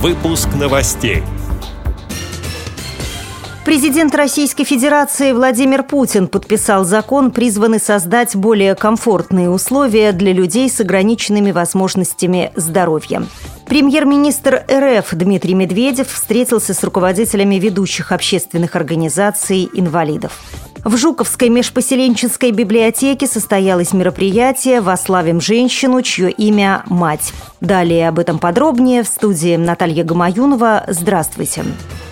Выпуск новостей. Президент Российской Федерации Владимир Путин подписал закон, призванный создать более комфортные условия для людей с ограниченными возможностями здоровья. Премьер-министр РФ Дмитрий Медведев встретился с руководителями ведущих общественных организаций инвалидов. В Жуковской межпоселенческой библиотеке состоялось мероприятие «Вославим женщину, чье имя – мать». Далее об этом подробнее в студии Наталья Гамаюнова. Здравствуйте. Здравствуйте.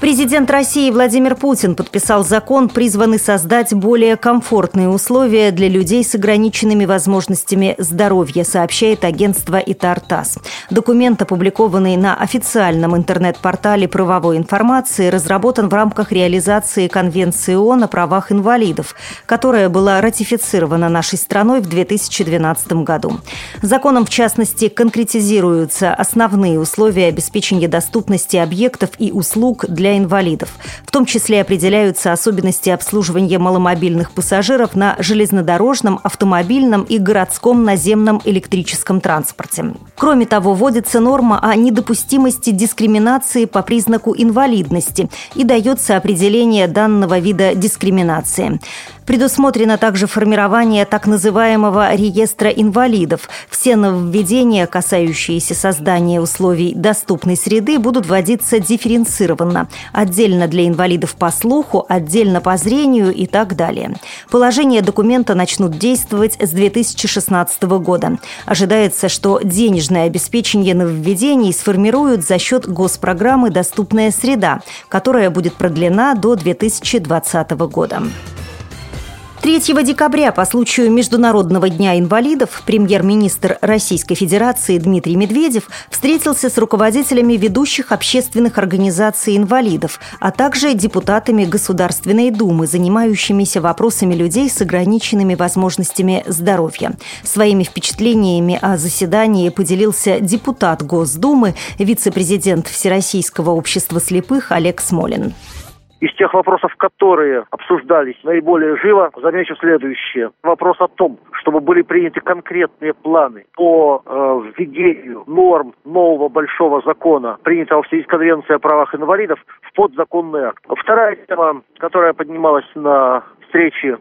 Президент России Владимир Путин подписал закон, призванный создать более комфортные условия для людей с ограниченными возможностями здоровья, сообщает агентство ИТАР-ТАСС. Документ, опубликованный на официальном интернет-портале правовой информации, разработан в рамках реализации Конвенции ООН о правах инвалидов, которая была ратифицирована нашей страной в 2012 году. Законом, в частности, конкретизируются основные условия обеспечения доступности объектов и услуг для для инвалидов. В том числе определяются особенности обслуживания маломобильных пассажиров на железнодорожном, автомобильном и городском наземном электрическом транспорте. Кроме того, вводится норма о недопустимости дискриминации по признаку инвалидности и дается определение данного вида дискриминации. Предусмотрено также формирование так называемого реестра инвалидов. Все нововведения, касающиеся создания условий доступной среды, будут вводиться дифференцированно. Отдельно для инвалидов по слуху, отдельно по зрению и так далее. Положения документа начнут действовать с 2016 года. Ожидается, что денежное обеспечение нововведений сформируют за счет госпрограммы «Доступная среда», которая будет продлена до 2020 года. 3 декабря по случаю Международного дня инвалидов премьер-министр Российской Федерации Дмитрий Медведев встретился с руководителями ведущих общественных организаций инвалидов, а также депутатами Государственной Думы, занимающимися вопросами людей с ограниченными возможностями здоровья. Своими впечатлениями о заседании поделился депутат Госдумы, вице-президент Всероссийского общества слепых Олег Смолин. Из тех вопросов, которые обсуждались наиболее живо, замечу следующее. Вопрос о том, чтобы были приняты конкретные планы по э, введению норм нового большого закона, принятого в связи с Конвенцией о правах инвалидов, в подзаконный акт. Вторая тема, которая поднималась на встрече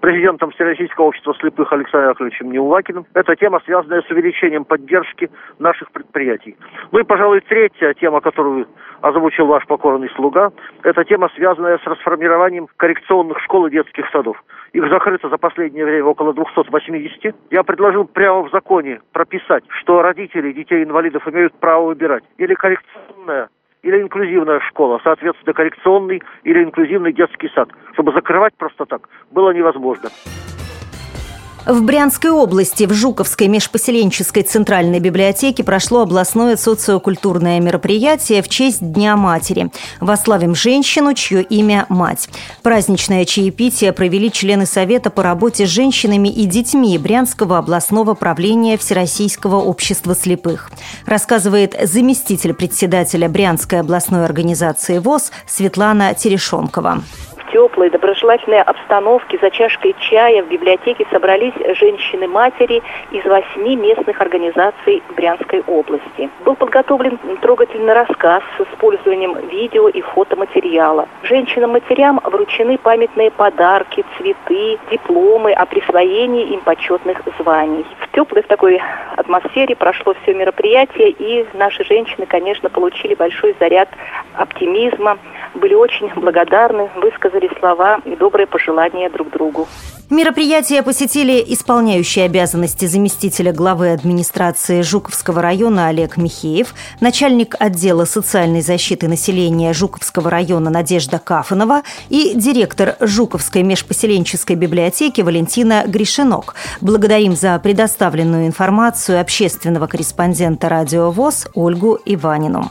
президентом Всероссийского общества слепых Александром Яковлевичем Неулакиным. Это тема, связанная с увеличением поддержки наших предприятий. Ну и, пожалуй, третья тема, которую озвучил ваш покорный слуга, это тема, связанная с расформированием коррекционных школ и детских садов. Их закрыто за последнее время около 280. Я предложил прямо в законе прописать, что родители детей-инвалидов имеют право выбирать или коррекционная или инклюзивная школа, соответственно, коррекционный или инклюзивный детский сад. Чтобы закрывать просто так было невозможно. В Брянской области в Жуковской межпоселенческой центральной библиотеке прошло областное социокультурное мероприятие в честь Дня матери. Вославим женщину, чье имя – мать. Праздничное чаепитие провели члены Совета по работе с женщинами и детьми Брянского областного правления Всероссийского общества слепых. Рассказывает заместитель председателя Брянской областной организации ВОЗ Светлана Терешонкова теплой, доброжелательной обстановке за чашкой чая в библиотеке собрались женщины-матери из восьми местных организаций Брянской области. Был подготовлен трогательный рассказ с использованием видео и фотоматериала. Женщинам-матерям вручены памятные подарки, цветы, дипломы о присвоении им почетных званий. В теплой в такой атмосфере прошло все мероприятие, и наши женщины, конечно, получили большой заряд оптимизма, были очень благодарны, высказали слова и добрые пожелания друг другу. Мероприятие посетили исполняющий обязанности заместителя главы администрации Жуковского района Олег Михеев, начальник отдела социальной защиты населения Жуковского района Надежда Кафанова и директор Жуковской межпоселенческой библиотеки Валентина Гришинок. Благодарим за предоставленную информацию общественного корреспондента «Радио ВОЗ» Ольгу Иванину.